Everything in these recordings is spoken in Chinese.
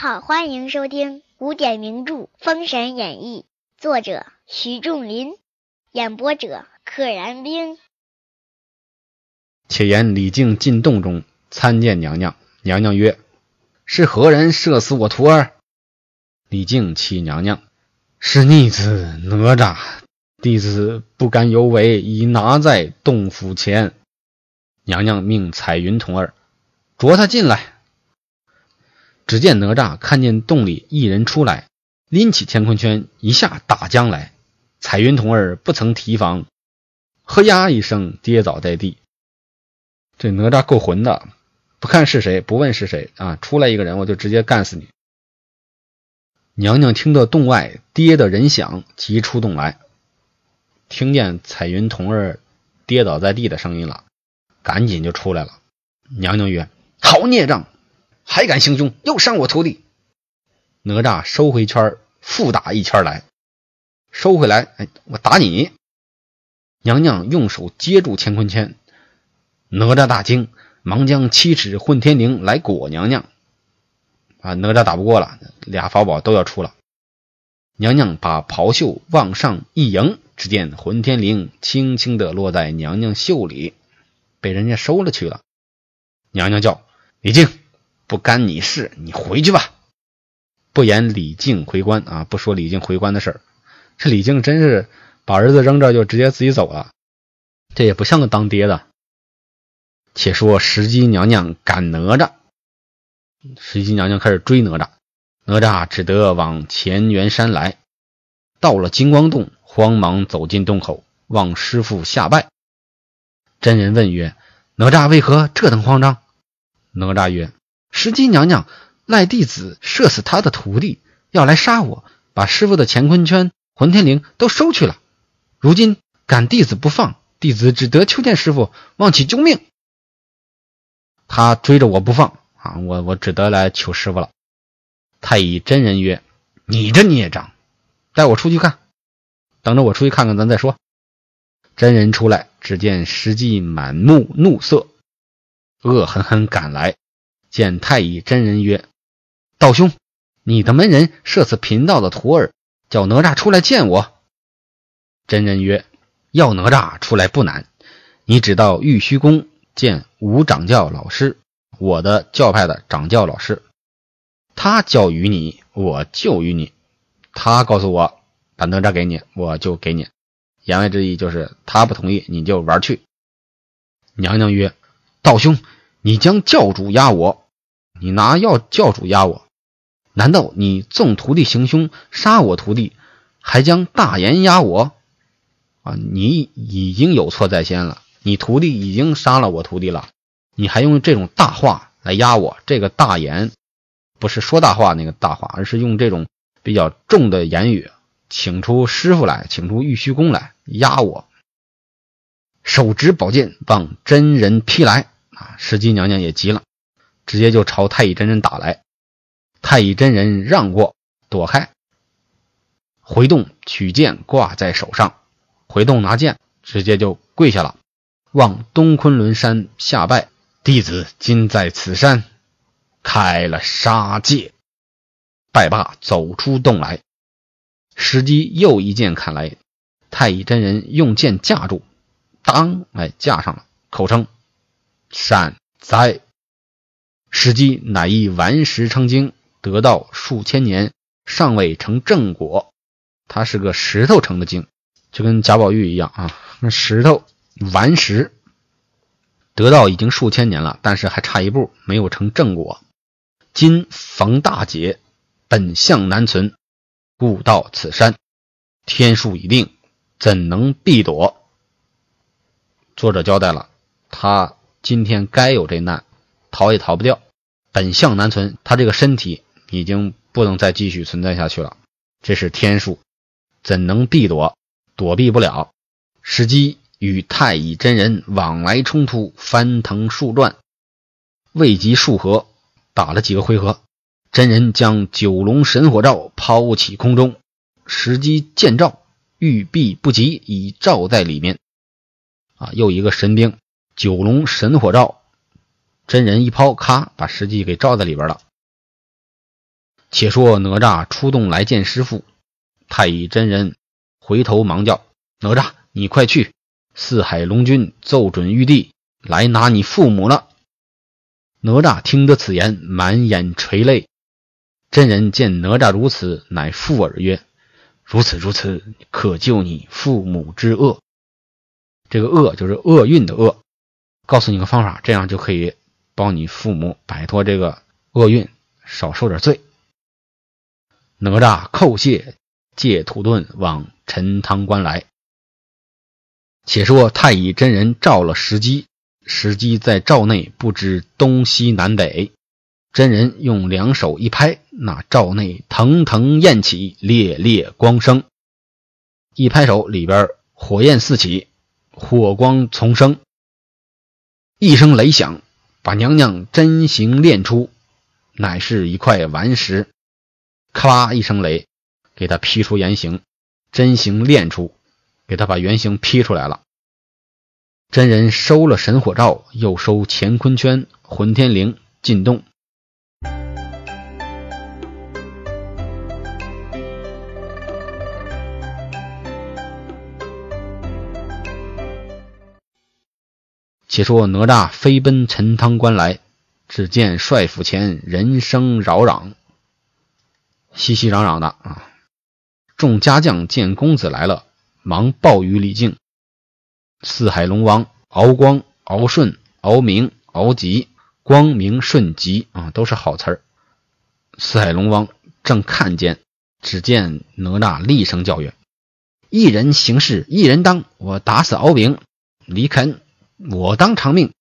好，欢迎收听古典名著《封神演义》，作者徐仲林，演播者可燃冰。且言李靖进洞中参见娘娘，娘娘曰：“是何人射死我徒儿？”李靖启娘娘：“是逆子哪吒，弟子不敢有违，已拿在洞府前。”娘娘命彩云童儿捉他进来。只见哪吒看见洞里一人出来，拎起乾坤圈，一下打将来。彩云童儿不曾提防，呵呀一声跌倒在地。这哪吒够混的，不看是谁，不问是谁啊，出来一个人我就直接干死你。娘娘听到洞外跌的人响，急出洞来，听见彩云童儿跌倒在地的声音了，赶紧就出来了。娘娘曰：“好孽障！”还敢行凶，又伤我徒弟！哪吒收回圈复打一圈来，收回来，哎，我打你！娘娘用手接住乾坤圈，哪吒大惊，忙将七尺混天绫来裹娘娘。啊，哪吒打不过了，俩法宝都要出了。娘娘把袍袖往上一迎，只见混天绫轻轻的落在娘娘袖里，被人家收了去了。娘娘叫李靖。不干你事，你回去吧。不言李靖回关啊，不说李靖回关的事儿。这李靖真是把儿子扔这就直接自己走了，这也不像个当爹的。且说石矶娘娘赶哪吒，石矶娘娘开始追哪吒，哪吒只得往乾元山来。到了金光洞，慌忙走进洞口，望师傅下拜。真人问曰：“哪吒为何这等慌张？”哪吒曰：石矶娘娘赖弟子射死他的徒弟，要来杀我，把师傅的乾坤圈、混天绫都收去了。如今赶弟子不放，弟子只得求见师傅，望其救命。他追着我不放啊，我我只得来求师傅了。太乙真人曰：“你这孽障，带我出去看，等着我出去看看，咱再说。”真人出来，只见石矶满目怒色，恶狠狠赶来。见太乙真人曰：“道兄，你的门人射死贫道的徒儿，叫哪吒出来见我。”真人曰：“要哪吒出来不难，你只到玉虚宫见吴掌教老师，我的教派的掌教老师，他教于你，我就于你。他告诉我把哪吒给你，我就给你。言外之意就是他不同意，你就玩去。”娘娘曰：“道兄。”你将教主压我，你拿要教主压我，难道你纵徒弟行凶杀我徒弟，还将大言压我？啊，你已经有错在先了，你徒弟已经杀了我徒弟了，你还用这种大话来压我？这个大言不是说大话那个大话，而是用这种比较重的言语，请出师傅来，请出玉虚宫来压我，手执宝剑往真人劈来。啊！石矶娘娘也急了，直接就朝太乙真人打来。太乙真人让过，躲开，回洞取剑挂在手上，回洞拿剑，直接就跪下了，望东昆仑山下拜。弟子今在此山开了杀戒。拜罢，走出洞来。石矶又一剑砍来，太乙真人用剑架住，当，哎，架上了，口称。善哉！石矶乃一顽石成精，得道数千年，尚未成正果。他是个石头成的精，就跟贾宝玉一样啊。那石头顽石得道已经数千年了，但是还差一步，没有成正果。今逢大劫，本相难存，故到此山。天数已定，怎能避躲？作者交代了，他。今天该有这难，逃也逃不掉。本相难存，他这个身体已经不能再继续存在下去了。这是天数，怎能避躲？躲避不了。石矶与太乙真人往来冲突，翻腾数转，未及数合，打了几个回合，真人将九龙神火罩抛起空中，石矶见罩，欲避不及，已罩在里面。啊，又一个神兵。九龙神火罩，真人一抛，咔，把石矶给罩在里边了。且说哪吒出洞来见师傅，太乙真人回头忙叫：“哪吒，你快去！四海龙君奏准玉帝来拿你父母了。”哪吒听得此言，满眼垂泪。真人见哪吒如此，乃附耳曰：“如此如此，可救你父母之厄。这个厄就是厄运的厄。告诉你个方法，这样就可以帮你父母摆脱这个厄运，少受点罪。”哪吒叩谢，借土遁往陈塘关来。且说太乙真人召了石矶，石矶在罩内不知东西南北。真人用两手一拍，那罩内腾腾焰起，烈烈光生。一拍手，里边火焰四起，火光丛生。一声雷响，把娘娘真形炼出，乃是一块顽石。咔啦一声雷，给他劈出原形，真形炼出，给他把原形劈出来了。真人收了神火罩，又收乾坤圈、混天绫，进洞。且说哪吒飞奔陈塘关来，只见帅府前人声扰攘。熙熙攘攘的啊！众家将见公子来了，忙报与李靖。四海龙王敖光、敖顺、敖明、敖吉，光明顺吉啊，都是好词儿。四海龙王正看见，只见哪吒厉声叫曰：“一人行事一人当，我打死敖丙，李肯，我当偿命。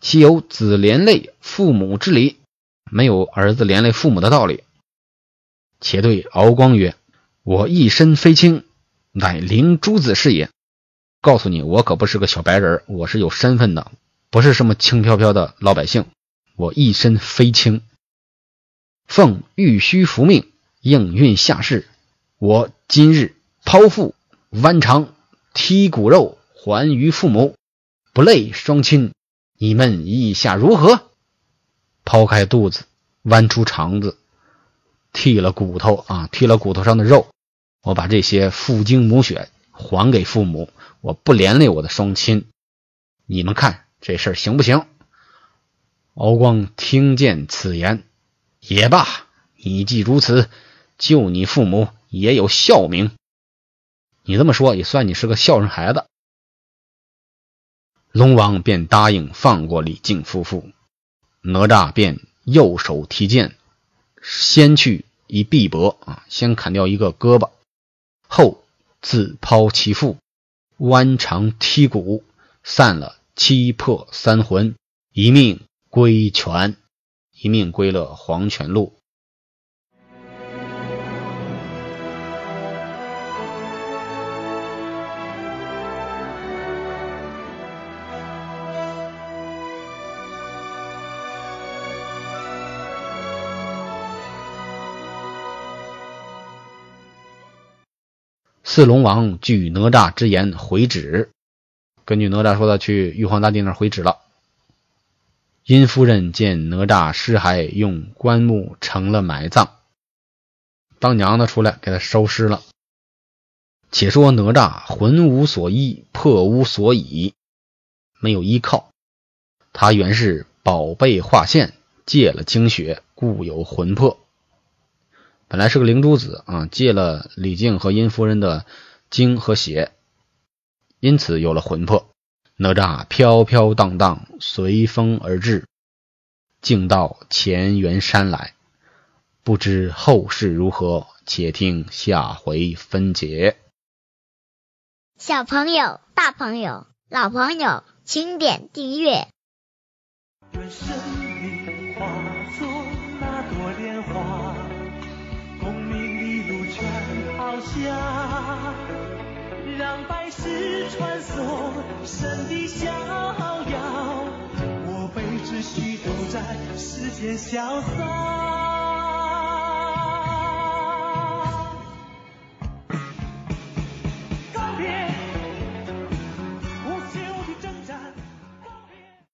岂有子连累父母之理？没有儿子连累父母的道理。”且对敖光曰：“我一身飞轻，乃灵珠子是也。告诉你，我可不是个小白人，我是有身份的，不是什么轻飘飘的老百姓。我一身飞青，奉玉虚福命，应运下世。我今日剖腹剜肠，剔骨肉，还于父母，不累双亲。你们意下如何？剖开肚子，剜出肠子。”剔了骨头啊，剔了骨头上的肉，我把这些父精母血还给父母，我不连累我的双亲。你们看这事儿行不行？敖光听见此言，也罢，你既如此，救你父母也有孝名。你这么说也算你是个孝顺孩子。龙王便答应放过李靖夫妇，哪吒便右手提剑。先去一臂膊啊，先砍掉一个胳膊，后自抛其腹，弯肠剔骨，散了七魄三魂，一命归全，一命归了黄泉路。四龙王据哪吒之言回旨，根据哪吒说的去玉皇大帝那儿回旨了。殷夫人见哪吒尸骸用棺木成了埋葬，当娘的出来给他收尸了。且说哪吒魂无所依，魄无所倚，没有依靠。他原是宝贝化现，借了精血，故有魂魄。本来是个灵珠子啊，借了李靖和殷夫人的精和血，因此有了魂魄。哪吒飘飘荡荡，随风而至，竟到乾元山来。不知后事如何，且听下回分解。小朋友、大朋友、老朋友，请点订阅。家让百世穿梭神的逍遥，我辈只需都在世间潇洒。